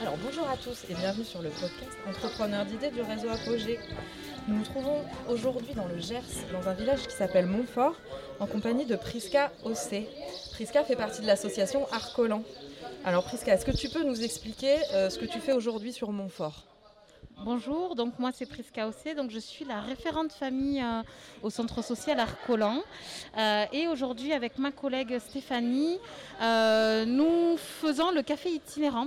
Alors bonjour à tous et bienvenue sur le podcast Entrepreneur d'idées du réseau Apogée. Nous nous trouvons aujourd'hui dans le Gers, dans un village qui s'appelle Montfort, en compagnie de Prisca OC. Prisca fait partie de l'association Arcolan. Alors Prisca, est-ce que tu peux nous expliquer euh, ce que tu fais aujourd'hui sur Montfort? Bonjour, donc moi c'est Prisca Ossé, donc je suis la référente famille euh, au centre social Arcolan. Euh, et aujourd'hui avec ma collègue Stéphanie, euh, nous faisons le café itinérant.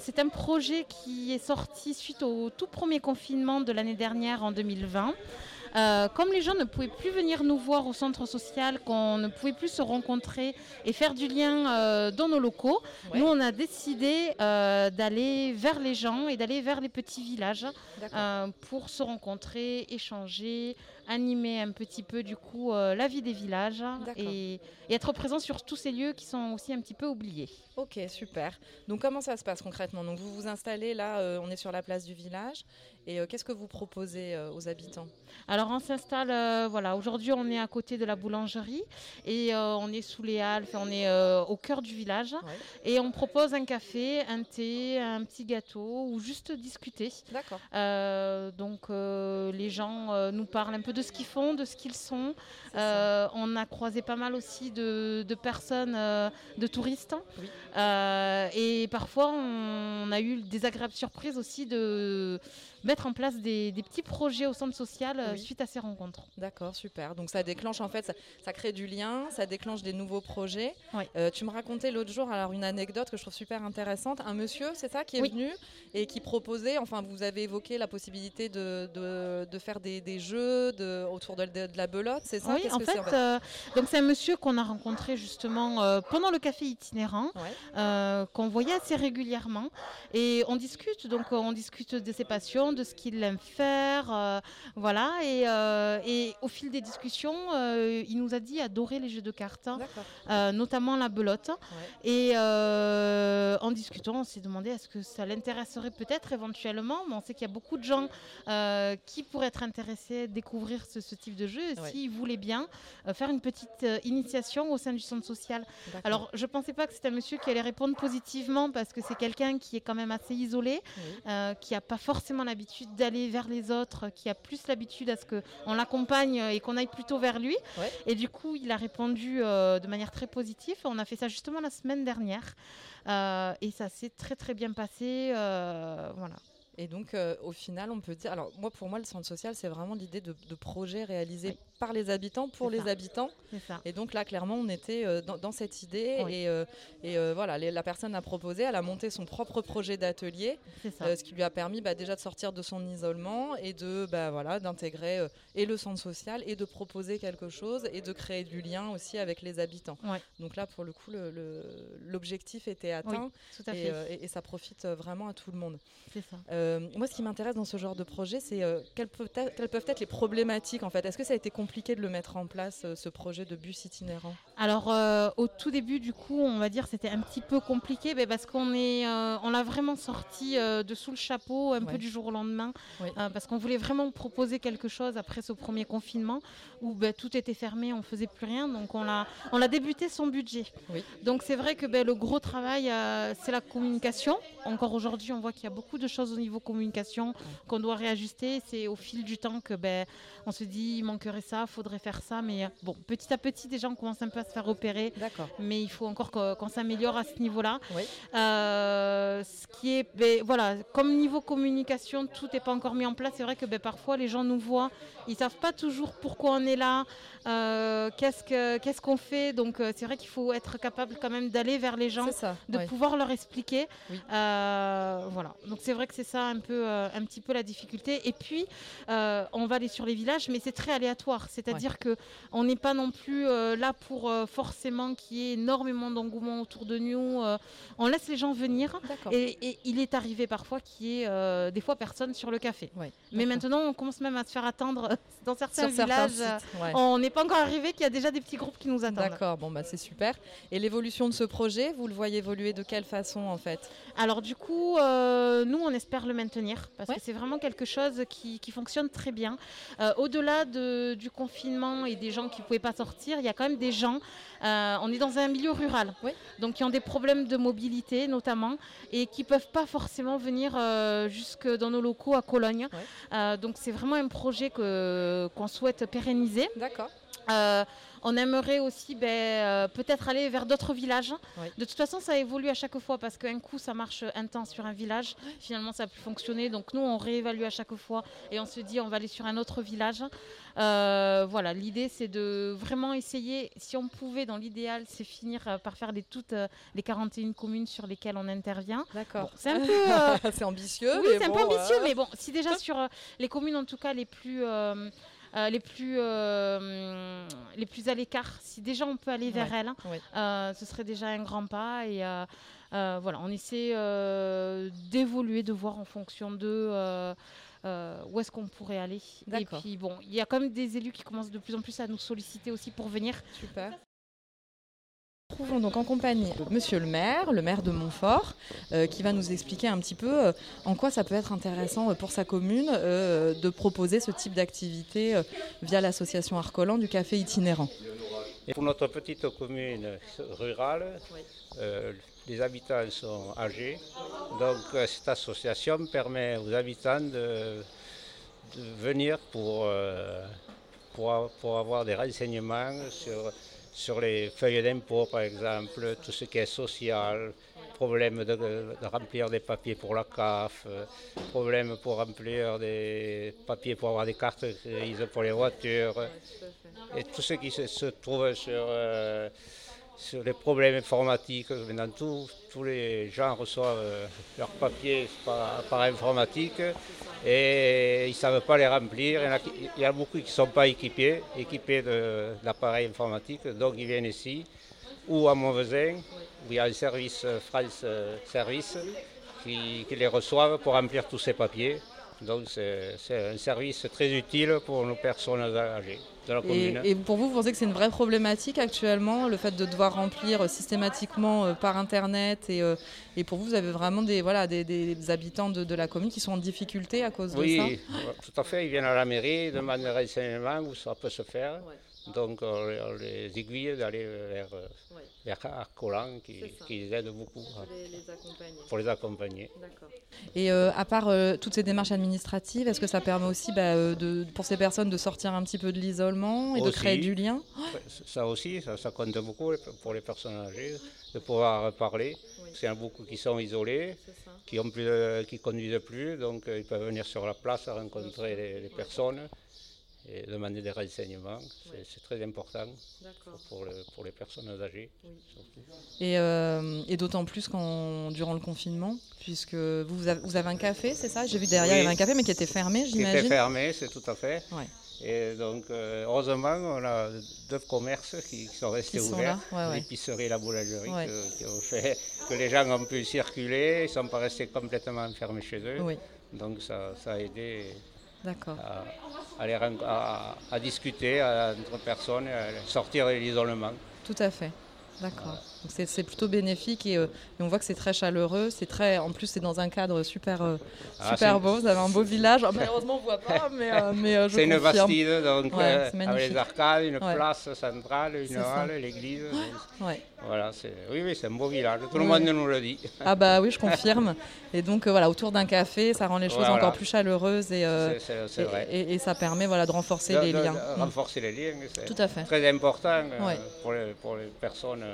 c'est un projet qui est sorti suite au tout premier confinement de l'année dernière en 2020. Euh, comme les gens ne pouvaient plus venir nous voir au centre social, qu'on ne pouvait plus se rencontrer et faire du lien euh, dans nos locaux, nous on a décidé euh, d'aller vers les gens et d'aller vers les petits villages pour se rencontrer, échanger, animer un petit peu du coup la vie des villages et, être présent sur tous ces lieux qui sont aussi un petit peu oubliés. Ok, super. Donc comment ça se passe concrètement? Donc vous vous installez là, on est sur la place du village et qu'est-ce que vous proposez aux habitants? Alors on s'installe, euh, voilà, aujourd'hui on est à côté de la boulangerie et euh, on est sous les halles, on est euh, au cœur du village et on propose un café, un thé, un petit gâteau ou juste discuter. D'accord. donc les gens nous parlent un peu de ce qu'ils font, de ce qu'ils sont. on a croisé pas mal aussi de, personnes, de touristes. et parfois on a eu des agréables surprises aussi de mettre en place des, petits projets au centre social euh, suite à ces rencontres. D'accord, super. Donc ça déclenche en fait, ça, crée du lien, ça déclenche des nouveaux projets. Euh, tu me racontais l'autre jour alors une anecdote que je trouve super intéressante. Un monsieur, c'est ça, qui est venu et qui proposait, enfin vous avez évoqué la possibilité de, de, faire des, des jeux de, autour de, de, la belote, c'est ça? Oui, en fait, euh, donc c'est un monsieur qu'on a rencontré justement pendant le café itinérant, qu'on voyait assez régulièrement et on discute, donc on discute de ses passions, de ce qu'il aime faire. Euh, voilà. Et, euh, et, au fil des discussions, euh, il nous a dit adorer les jeux de cartes, notamment la belote. Et en discutant, on s'est demandé est-ce que ça l'intéresserait peut-être éventuellement. Mais on sait qu'il y a beaucoup de gens qui pourraient être intéressés à découvrir ce, type de jeu. S'il voulait bien faire une petite initiation au sein du centre social. Alors, je ne pensais pas que c'était un monsieur qui allait répondre positivement parce que c'est quelqu'un qui est quand même assez isolé, qui n'a pas forcément l'habitude d'aller vers les autres, qui a plus l'habitude à ce qu'on l'accompagne et qu'on aille plutôt vers lui. Et du coup, il a répondu euh, de manière très positive. On a fait ça justement la semaine dernière. Euh, et ça s'est très très bien passé. Euh, voilà. Et donc, au final, on peut dire. Alors, moi, pour moi, le centre social, c'est vraiment l'idée de, de projets réalisés par les habitants, pour les habitants. Et donc là, clairement, on était euh, dans, cette idée. Et, euh, et euh, voilà, la personne a proposé, elle a monté son propre projet d'atelier, ce qui lui a permis bah, déjà de sortir de son isolement et de bah, voilà, d'intégrer et le centre social et de proposer quelque chose et de créer du lien aussi avec les habitants. Donc là, pour le coup, l'objectif était atteint et, et, ça profite vraiment à tout le monde. Ça. moi, ce qui m'intéresse dans ce genre de projet, c'est quelles, peuvent être, quelles peuvent être les problématiques en fait? Est-ce que ça a été compliqué de le mettre en place, euh, ce projet de bus itinérant Alors, euh, au tout début, du coup, on va dire c'était un petit peu compliqué mais parce qu'on est, euh, on l'a vraiment sorti de sous le chapeau un peu du jour au lendemain, parce qu'on voulait vraiment proposer quelque chose après ce premier confinement où ben, tout était fermé, on faisait plus rien, donc on a, on a débuté son budget. Donc c'est vrai que ben, le gros travail, c'est la communication. Encore aujourd'hui, on voit qu'il y a beaucoup de choses au niveau communication qu'on doit réajuster. C'est au fil du temps que ben, on se dit il manquerait ça faudrait faire ça. Mais euh, bon, petit à petit, déjà, on commence un peu à se faire opérer. D'accord. Mais il faut encore qu'on s'améliore à ce niveau-là. Euh, ce qui est, ben, voilà, comme niveau communication, tout n'est pas encore mis en place. C'est vrai que ben, parfois, les gens nous voient, ils savent pas toujours pourquoi on est là, euh, qu'est-ce qu'on fait. Donc, c'est vrai qu'il faut être capable quand même d'aller vers les gens, de pouvoir leur expliquer. voilà. Donc, c'est vrai que c'est ça un peu, un petit peu la difficulté. Et puis, on va aller sur les villages, mais c'est très aléatoire. C'est-à-dire que on n'est pas non plus euh, là pour euh, forcément qu'il y ait énormément d'engouement autour de nous. Euh, on laisse les gens venir. Et, il est arrivé parfois qu'il y ait des fois personne sur le café. Mais maintenant, on commence même à se faire attendre dans certains villages. on n'est pas encore arrivé qu'il y a déjà des petits groupes qui nous attendent. D'accord, bon bah c'est super. Et l'évolution de ce projet, vous le voyez évoluer de quelle façon en fait? Alors du coup, nous on espère le maintenir parce que c'est vraiment quelque chose qui, qui fonctionne très bien. Au-delà de, du confinement et des gens qui ne pouvaient pas sortir, il y a quand même des gens on est dans un milieu rural, donc qui ont des problèmes de mobilité notamment et qui peuvent pas forcément venir jusque dans nos locaux à Cologne. donc c'est vraiment un projet qu'on souhaite pérenniser. D'accord. On aimerait aussi ben, euh, peut-être aller vers d'autres villages. De toute façon, ça évolue à chaque fois parce qu'un coup, ça marche intense sur un village. Finalement, ça a pu fonctionner. Donc nous, on réévalue à chaque fois et on se dit, on va aller sur un autre village. Euh, voilà, l'idée, c'est de vraiment essayer, si on pouvait, dans l'idéal, c'est finir euh, par faire les, toutes les 41 communes sur lesquelles on intervient. D'accord. c'est un peu... c'est ambitieux. Oui, c'est un peu ambitieux, mais bon, si déjà sur les communes, en tout cas, les plus... Euh, les, plus, euh, les plus à l'écart. Si déjà on peut aller vers elles, euh, ce serait déjà un grand pas. Et voilà, on essaie d'évoluer, de voir en fonction de où est-ce qu'on pourrait aller. Et puis bon, il y a quand même des élus qui commencent de plus en plus à nous solliciter aussi pour venir. Super trouvons donc en compagnie de Monsieur le maire, le maire de Montfort, euh, qui va nous expliquer un petit peu euh, en quoi ça peut être intéressant euh, pour sa commune de proposer ce type d'activité via l'association Arcolan du café itinérant. pour notre petite commune rurale, les habitants sont âgés, donc cette association permet aux habitants de, venir pour, pour, pour avoir des renseignements sur sur les feuilles d'impôt, par exemple, tout ce qui est social, problème de, remplir des papiers pour la CAF, euh, problème pour remplir des papiers pour avoir des cartes grises pour les voitures, et tout ce qui se, trouve sur, euh, sur les problèmes informatiques. Maintenant, tous les gens reçoivent euh, leurs papiers par informatique et ils ne savent pas les remplir. Il y, a, beaucoup qui ne sont pas équipés, équipés d'appareils informatiques, donc ils viennent ici, ou à Montvezin, où il y a un service euh, France euh, Service qui, les reçoivent pour remplir tous ces papiers. Donc c'est un service très utile pour nos personnes âgées. Et, pour vous, vous pensez que c'est une vraie problématique actuellement, le fait de devoir remplir systématiquement euh, par Internet et, euh, et, pour vous, vous avez vraiment des, voilà, des, habitants de, la commune qui sont en difficulté à cause de ça? Oui, tout à fait. Ils viennent à la mairie, demandent des renseignements où ça peut se faire. Donc on les, aiguille d'aller vers, vers Arcolan qui, qui, les aide beaucoup pour les, accompagner. Et euh, à part euh, toutes ces démarches administratives, est-ce que ça permet aussi bah, euh, de, pour ces personnes de sortir un petit peu de l'isolement et de créer du lien Ça aussi, ça, compte beaucoup pour les personnes âgées, de pouvoir parler. Il y en a beaucoup qui sont isolés, qui ne qui conduisent plus, donc ils peuvent venir sur la place rencontrer les personnes et demander des renseignements. C'est très important pour, pour, les personnes âgées. Et, euh, et d'autant plus quand, durant le confinement, puisque vous avez, vous avez un café, c'est ça? J'ai vu derrière, il y avait un café, mais qui était fermé, j'imagine. Qui était fermé, c'est tout à fait. Et donc, euh, heureusement, on a deux commerces qui, sont restés ouverts, l'épicerie et la boulangerie, qui ont fait que les gens ont pu circuler, ils ne sont pas restés complètement enfermés chez eux. Donc, ça, ça a aidé à, à, discuter entre personnes, à sortir de l'isolement. Tout à fait. D'accord. C'est plutôt bénéfique et, euh, et, on voit que c'est très chaleureux. C'est très, en plus, c'est dans un cadre super, euh, ah, super beau. Vous avez un beau village. malheureusement, on ne voit pas, mais, euh, mais C'est une bastide, donc avec les arcades, une place centrale, une halle, l'église. Voilà, oui, oui, c'est un beau village. Tout le monde nous le dit. Ah bah oui, je confirme. Et donc voilà, autour d'un café, ça rend les choses encore plus chaleureuses et, et, et, ça permet voilà de renforcer les liens. De, renforcer les liens, fait. Très important pour, les, pour les personnes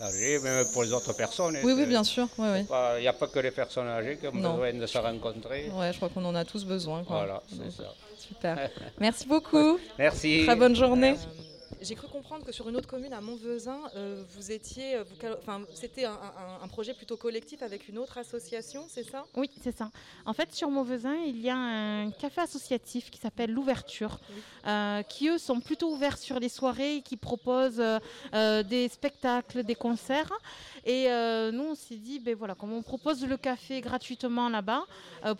âgées, même pour les autres personnes. Oui, oui, bien sûr. Il n'y a pas que les personnes âgées qui ont besoin de se rencontrer. Oui, je crois qu'on en a tous besoin. Voilà, c'est ça. Super. Merci beaucoup. Merci. Très bonne journée. J'ai cru comprendre que sur une autre commune, à Montvezin, euh, vous étiez, euh, enfin, c'était un, projet plutôt collectif avec une autre association, c'est ça? Oui, c'est ça. En fait, sur Montvezin, il y a un café associatif qui s'appelle l'Ouverture, euh, qui eux sont plutôt ouverts sur les soirées et qui proposent des spectacles, des concerts. Et nous, on s'est dit, ben voilà, comme on propose le café gratuitement là-bas,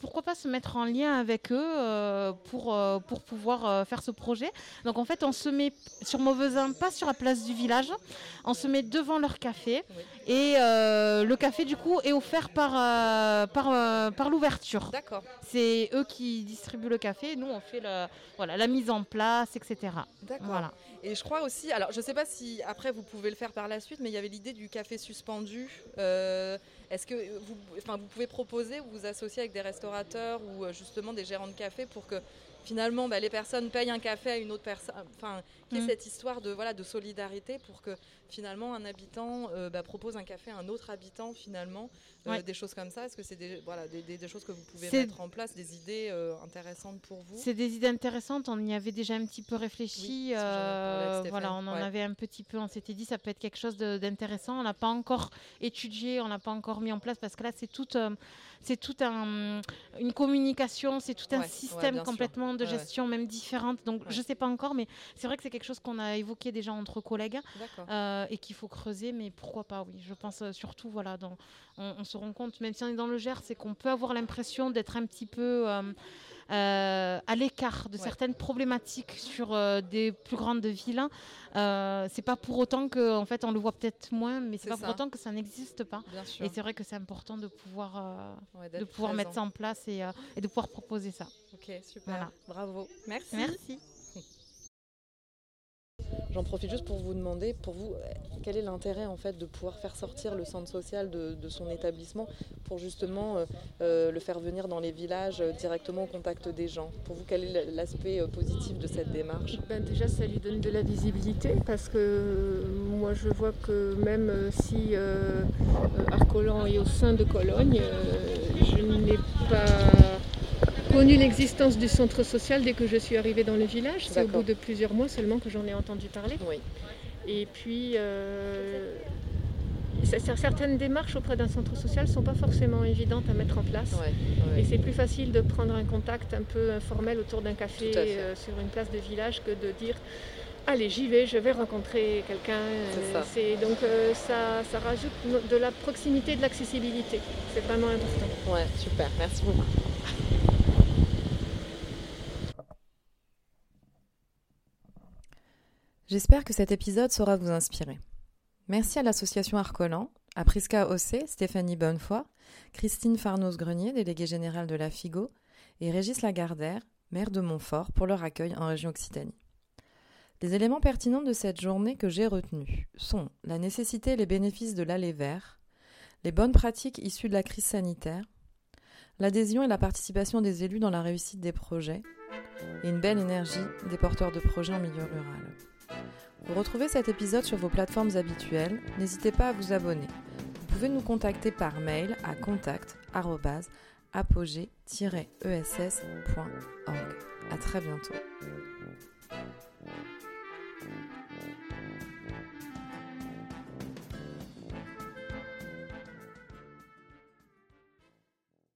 pourquoi pas se mettre en lien avec eux pour, pour pouvoir faire ce projet? Donc en fait, on se met sur Montvezin on faisait un pas sur la place du village. On se met devant leur café. Et euh, le café, du coup, est offert par, euh, par, euh, par l'ouverture. D'accord. C'est eux qui distribuent le café. Nous, on fait la, voilà, la mise en place, etc. D'accord. Voilà. Et je crois aussi, alors je ne sais pas si après vous pouvez le faire par la suite, mais il y avait l'idée du café suspendu. Est-ce que vous, enfin, vous pouvez proposer ou vous associer avec des restaurateurs ou justement des gérants de café pour que finalement bah, les personnes payent un café à une autre personne, enfin, qui est mm. cette histoire de, voilà, de solidarité pour que finalement un habitant euh, bah, propose un café à un autre habitant finalement, euh, des choses comme ça. Est-ce que c'est des, voilà, des, des, choses que vous pouvez mettre en place, des idées euh, intéressantes pour vous? C'est des idées intéressantes, on y avait déjà un petit peu réfléchi, voilà, on en avait un petit peu, on s'était dit ça peut être quelque chose d'intéressant, on n'a pas encore étudié, on n'a pas encore mis en place parce que là c'est tout c'est tout un, une communication, c'est tout un système complètement de gestion, même différente. Donc je ne sais pas encore, mais c'est vrai que c'est quelque chose qu'on a évoqué déjà entre collègues euh, et qu'il faut creuser. Mais pourquoi pas Oui, je pense euh, surtout, voilà, dans, on, se rend compte, même si on est dans le Gers, c'est qu'on peut avoir l'impression d'être un petit peu euh, à l'écart de certaines problématiques sur euh, des plus grandes villes. Euh, c'est pas pour autant que, en fait, on le voit peut-être moins, mais c'est pas pour autant que ça n'existe pas. Et c'est vrai que c'est important de pouvoir, de pouvoir mettre ça en place et, et, de pouvoir proposer ça. Ok, super. Bravo. Merci. Merci. J'en profite juste pour vous demander, pour vous, quel est l'intérêt en fait de pouvoir faire sortir le centre social de, son établissement pour justement euh, euh, le faire venir dans les villages euh, directement au contact des gens? Pour vous, quel est l'aspect positif de cette démarche? Ben Déjà, ça lui donne de la visibilité parce que moi je vois que même si Arcolan est au sein de Cologne, je n'ai pas connu l'existence du centre social dès que je suis arrivée dans le village. C'est au bout de plusieurs mois seulement que j'en ai entendu parler. Oui. Et puis, euh, certaines démarches auprès d'un centre social ne sont pas forcément évidentes à mettre en place. Et c'est plus facile de prendre un contact un peu informel autour d'un café euh, sur une place de village que de dire allez j'y vais, je vais rencontrer quelqu'un. donc euh, ça, ça rajoute de la proximité et de l'accessibilité. C'est vraiment important. Ouais, super, merci beaucoup. J'espère que cet épisode saura vous inspirer. Merci à l'association Arcolan, à Prisca Ossé, Stéphanie Bonnefoy, Christine Farnos-Grenier, déléguée générale de la FIGO, et Régis Lagardère, maire de Montfort, pour leur accueil en région Occitanie. Les éléments pertinents de cette journée que j'ai retenus sont la nécessité et les bénéfices de l'aller vert, les bonnes pratiques issues de la crise sanitaire, l'adhésion et la participation des élus dans la réussite des projets, et une belle énergie des porteurs de projets en milieu rural. Vous retrouvez cet épisode sur vos plateformes habituelles, n'hésitez pas à vous abonner. Vous pouvez nous contacter par mail à contact@apogée-ess.org. À très bientôt.